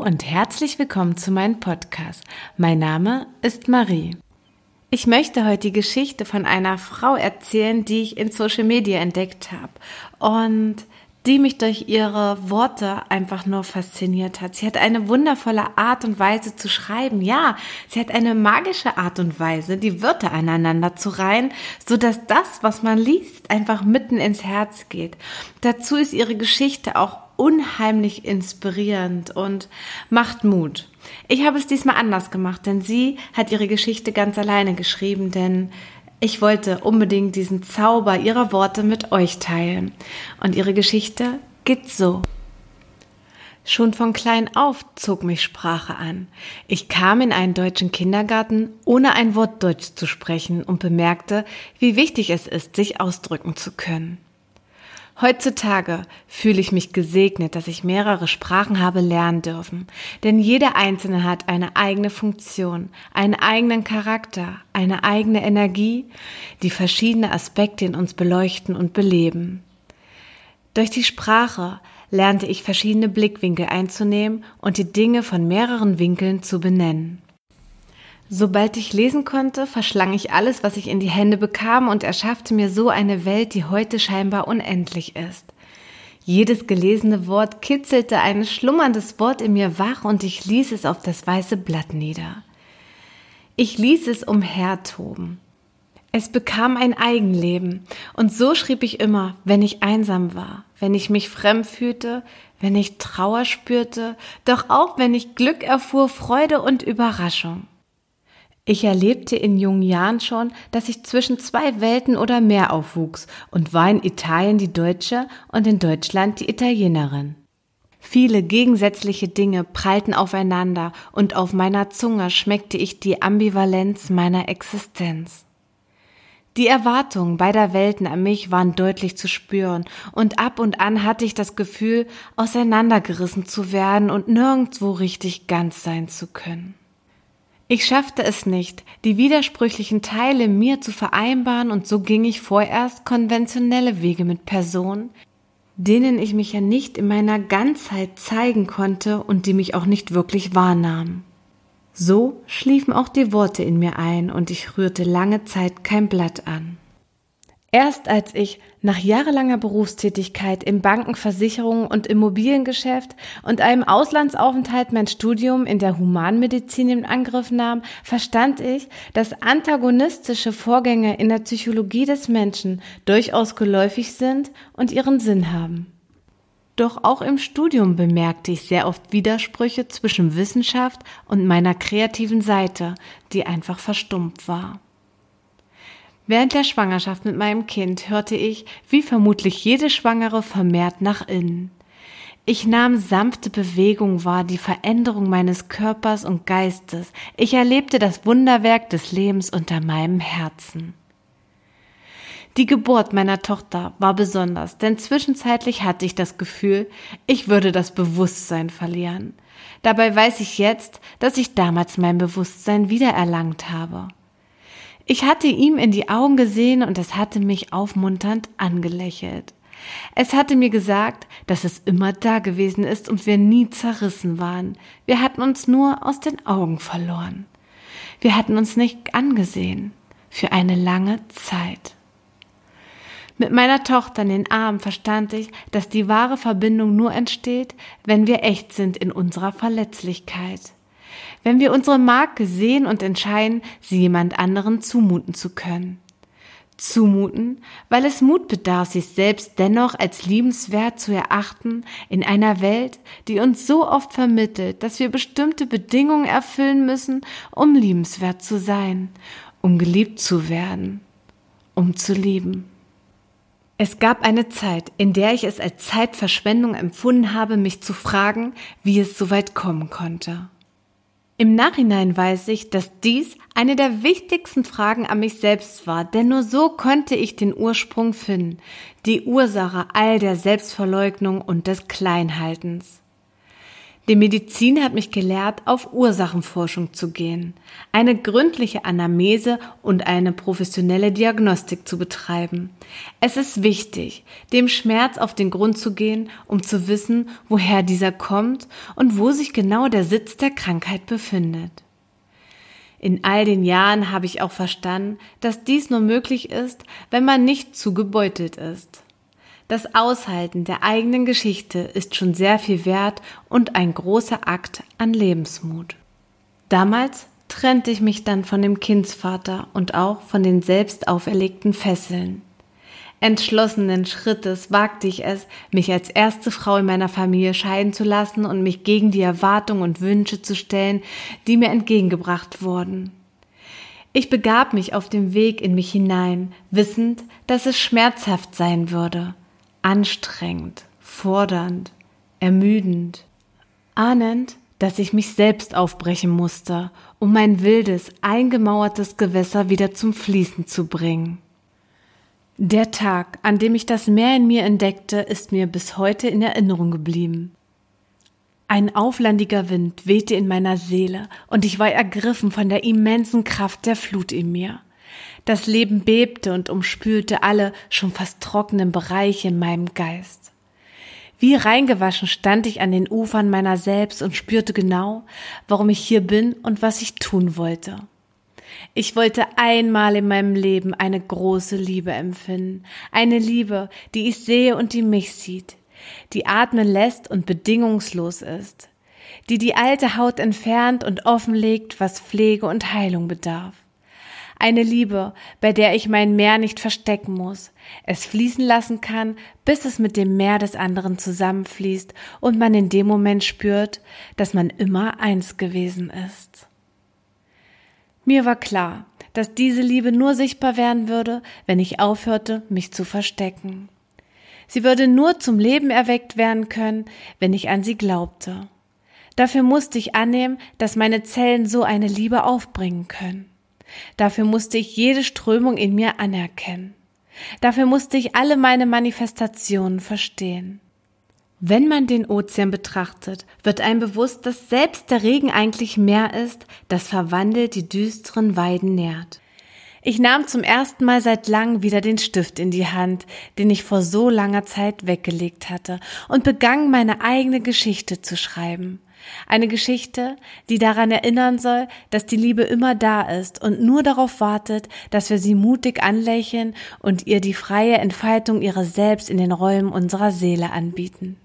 und herzlich willkommen zu meinem Podcast. Mein Name ist Marie. Ich möchte heute die Geschichte von einer Frau erzählen, die ich in Social Media entdeckt habe und die mich durch ihre Worte einfach nur fasziniert hat. Sie hat eine wundervolle Art und Weise zu schreiben. Ja, sie hat eine magische Art und Weise, die Wörter aneinander zu reihen, so dass das, was man liest, einfach mitten ins Herz geht. Dazu ist ihre Geschichte auch unheimlich inspirierend und macht Mut. Ich habe es diesmal anders gemacht, denn sie hat ihre Geschichte ganz alleine geschrieben, denn ich wollte unbedingt diesen Zauber ihrer Worte mit euch teilen. Und ihre Geschichte geht so. Schon von klein auf zog mich Sprache an. Ich kam in einen deutschen Kindergarten, ohne ein Wort Deutsch zu sprechen und bemerkte, wie wichtig es ist, sich ausdrücken zu können. Heutzutage fühle ich mich gesegnet, dass ich mehrere Sprachen habe lernen dürfen, denn jede einzelne hat eine eigene Funktion, einen eigenen Charakter, eine eigene Energie, die verschiedene Aspekte in uns beleuchten und beleben. Durch die Sprache lernte ich verschiedene Blickwinkel einzunehmen und die Dinge von mehreren Winkeln zu benennen. Sobald ich lesen konnte, verschlang ich alles, was ich in die Hände bekam und erschaffte mir so eine Welt, die heute scheinbar unendlich ist. Jedes gelesene Wort kitzelte ein schlummerndes Wort in mir wach und ich ließ es auf das weiße Blatt nieder. Ich ließ es umhertoben. Es bekam ein Eigenleben und so schrieb ich immer, wenn ich einsam war, wenn ich mich fremd fühlte, wenn ich Trauer spürte, doch auch wenn ich Glück erfuhr, Freude und Überraschung. Ich erlebte in jungen Jahren schon, dass ich zwischen zwei Welten oder mehr aufwuchs und war in Italien die Deutsche und in Deutschland die Italienerin. Viele gegensätzliche Dinge prallten aufeinander und auf meiner Zunge schmeckte ich die Ambivalenz meiner Existenz. Die Erwartungen beider Welten an mich waren deutlich zu spüren, und ab und an hatte ich das Gefühl, auseinandergerissen zu werden und nirgendwo richtig ganz sein zu können. Ich schaffte es nicht, die widersprüchlichen Teile mir zu vereinbaren und so ging ich vorerst konventionelle Wege mit Personen, denen ich mich ja nicht in meiner Ganzheit zeigen konnte und die mich auch nicht wirklich wahrnahmen. So schliefen auch die Worte in mir ein und ich rührte lange Zeit kein Blatt an. Erst als ich nach jahrelanger Berufstätigkeit im Banken-, Versicherungen- und Immobiliengeschäft und einem Auslandsaufenthalt mein Studium in der Humanmedizin in Angriff nahm, verstand ich, dass antagonistische Vorgänge in der Psychologie des Menschen durchaus geläufig sind und ihren Sinn haben. Doch auch im Studium bemerkte ich sehr oft Widersprüche zwischen Wissenschaft und meiner kreativen Seite, die einfach verstummt war. Während der Schwangerschaft mit meinem Kind hörte ich, wie vermutlich jede Schwangere, vermehrt nach innen. Ich nahm sanfte Bewegung wahr, die Veränderung meines Körpers und Geistes. Ich erlebte das Wunderwerk des Lebens unter meinem Herzen. Die Geburt meiner Tochter war besonders, denn zwischenzeitlich hatte ich das Gefühl, ich würde das Bewusstsein verlieren. Dabei weiß ich jetzt, dass ich damals mein Bewusstsein wiedererlangt habe. Ich hatte ihm in die Augen gesehen und es hatte mich aufmunternd angelächelt. Es hatte mir gesagt, dass es immer da gewesen ist und wir nie zerrissen waren. Wir hatten uns nur aus den Augen verloren. Wir hatten uns nicht angesehen. Für eine lange Zeit. Mit meiner Tochter in den Armen verstand ich, dass die wahre Verbindung nur entsteht, wenn wir echt sind in unserer Verletzlichkeit wenn wir unsere Marke sehen und entscheiden, sie jemand anderen zumuten zu können. Zumuten, weil es Mut bedarf, sich selbst dennoch als liebenswert zu erachten in einer Welt, die uns so oft vermittelt, dass wir bestimmte Bedingungen erfüllen müssen, um liebenswert zu sein, um geliebt zu werden, um zu lieben. Es gab eine Zeit, in der ich es als Zeitverschwendung empfunden habe, mich zu fragen, wie es so weit kommen konnte. Im Nachhinein weiß ich, dass dies eine der wichtigsten Fragen an mich selbst war, denn nur so konnte ich den Ursprung finden, die Ursache all der Selbstverleugnung und des Kleinhaltens. Die Medizin hat mich gelehrt, auf Ursachenforschung zu gehen, eine gründliche Anamnese und eine professionelle Diagnostik zu betreiben. Es ist wichtig, dem Schmerz auf den Grund zu gehen, um zu wissen, woher dieser kommt und wo sich genau der Sitz der Krankheit befindet. In all den Jahren habe ich auch verstanden, dass dies nur möglich ist, wenn man nicht zu gebeutelt ist. Das Aushalten der eigenen Geschichte ist schon sehr viel wert und ein großer Akt an Lebensmut. Damals trennte ich mich dann von dem Kindsvater und auch von den selbst auferlegten Fesseln. Entschlossenen Schrittes wagte ich es, mich als erste Frau in meiner Familie scheiden zu lassen und mich gegen die Erwartungen und Wünsche zu stellen, die mir entgegengebracht wurden. Ich begab mich auf dem Weg in mich hinein, wissend, dass es schmerzhaft sein würde, anstrengend, fordernd, ermüdend, ahnend, dass ich mich selbst aufbrechen musste, um mein wildes, eingemauertes Gewässer wieder zum Fließen zu bringen. Der Tag, an dem ich das Meer in mir entdeckte, ist mir bis heute in Erinnerung geblieben. Ein auflandiger Wind wehte in meiner Seele und ich war ergriffen von der immensen Kraft der Flut in mir. Das Leben bebte und umspülte alle schon fast trockenen Bereiche in meinem Geist. Wie reingewaschen stand ich an den Ufern meiner selbst und spürte genau, warum ich hier bin und was ich tun wollte. Ich wollte einmal in meinem Leben eine große Liebe empfinden, eine Liebe, die ich sehe und die mich sieht, die atmen lässt und bedingungslos ist, die die alte Haut entfernt und offenlegt, was Pflege und Heilung bedarf. Eine Liebe, bei der ich mein Meer nicht verstecken muss, es fließen lassen kann, bis es mit dem Meer des anderen zusammenfließt und man in dem Moment spürt, dass man immer eins gewesen ist. Mir war klar, dass diese Liebe nur sichtbar werden würde, wenn ich aufhörte, mich zu verstecken. Sie würde nur zum Leben erweckt werden können, wenn ich an sie glaubte. Dafür musste ich annehmen, dass meine Zellen so eine Liebe aufbringen können. Dafür musste ich jede Strömung in mir anerkennen. Dafür musste ich alle meine Manifestationen verstehen. Wenn man den Ozean betrachtet, wird einem bewusst, dass selbst der Regen eigentlich Meer ist, das verwandelt die düsteren Weiden nährt. Ich nahm zum ersten Mal seit langem wieder den Stift in die Hand, den ich vor so langer Zeit weggelegt hatte, und begann meine eigene Geschichte zu schreiben. Eine Geschichte, die daran erinnern soll, dass die Liebe immer da ist und nur darauf wartet, dass wir sie mutig anlächeln und ihr die freie Entfaltung ihrer selbst in den Räumen unserer Seele anbieten.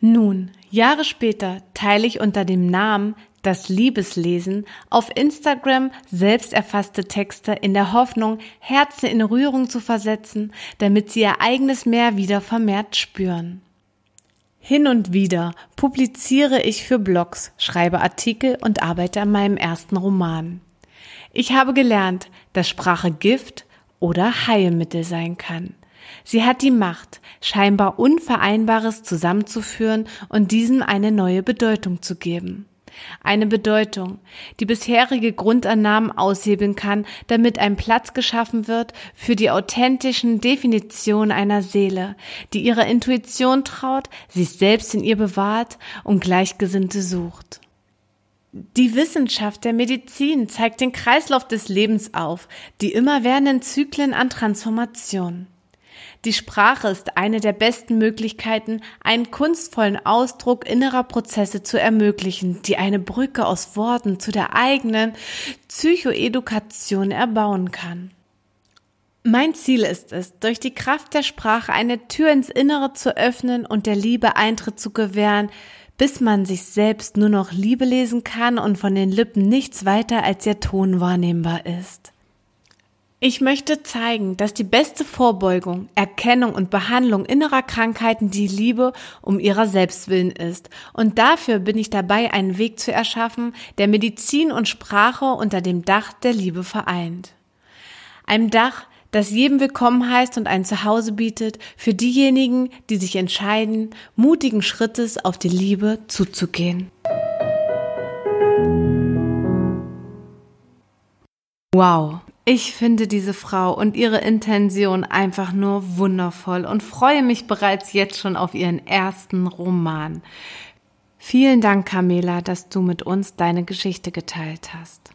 Nun, Jahre später teile ich unter dem Namen das Liebeslesen auf Instagram selbst erfasste Texte in der Hoffnung, Herzen in Rührung zu versetzen, damit sie ihr eigenes Meer wieder vermehrt spüren. Hin und wieder publiziere ich für Blogs, schreibe Artikel und arbeite an meinem ersten Roman. Ich habe gelernt, dass Sprache Gift oder Heilmittel sein kann. Sie hat die Macht, scheinbar Unvereinbares zusammenzuführen und diesem eine neue Bedeutung zu geben. Eine Bedeutung, die bisherige Grundannahmen aushebeln kann, damit ein Platz geschaffen wird für die authentischen Definitionen einer Seele, die ihrer Intuition traut, sich selbst in ihr bewahrt und Gleichgesinnte sucht. Die Wissenschaft der Medizin zeigt den Kreislauf des Lebens auf, die immerwährenden Zyklen an Transformation. Die Sprache ist eine der besten Möglichkeiten, einen kunstvollen Ausdruck innerer Prozesse zu ermöglichen, die eine Brücke aus Worten zu der eigenen Psychoedukation erbauen kann. Mein Ziel ist es, durch die Kraft der Sprache eine Tür ins Innere zu öffnen und der Liebe Eintritt zu gewähren, bis man sich selbst nur noch Liebe lesen kann und von den Lippen nichts weiter als ihr Ton wahrnehmbar ist. Ich möchte zeigen, dass die beste Vorbeugung, Erkennung und Behandlung innerer Krankheiten die Liebe um ihrer selbst willen ist. Und dafür bin ich dabei, einen Weg zu erschaffen, der Medizin und Sprache unter dem Dach der Liebe vereint. Ein Dach, das jedem willkommen heißt und ein Zuhause bietet für diejenigen, die sich entscheiden, mutigen Schrittes auf die Liebe zuzugehen. Wow, ich finde diese Frau und ihre Intention einfach nur wundervoll und freue mich bereits jetzt schon auf ihren ersten Roman. Vielen Dank, Carmela, dass du mit uns deine Geschichte geteilt hast.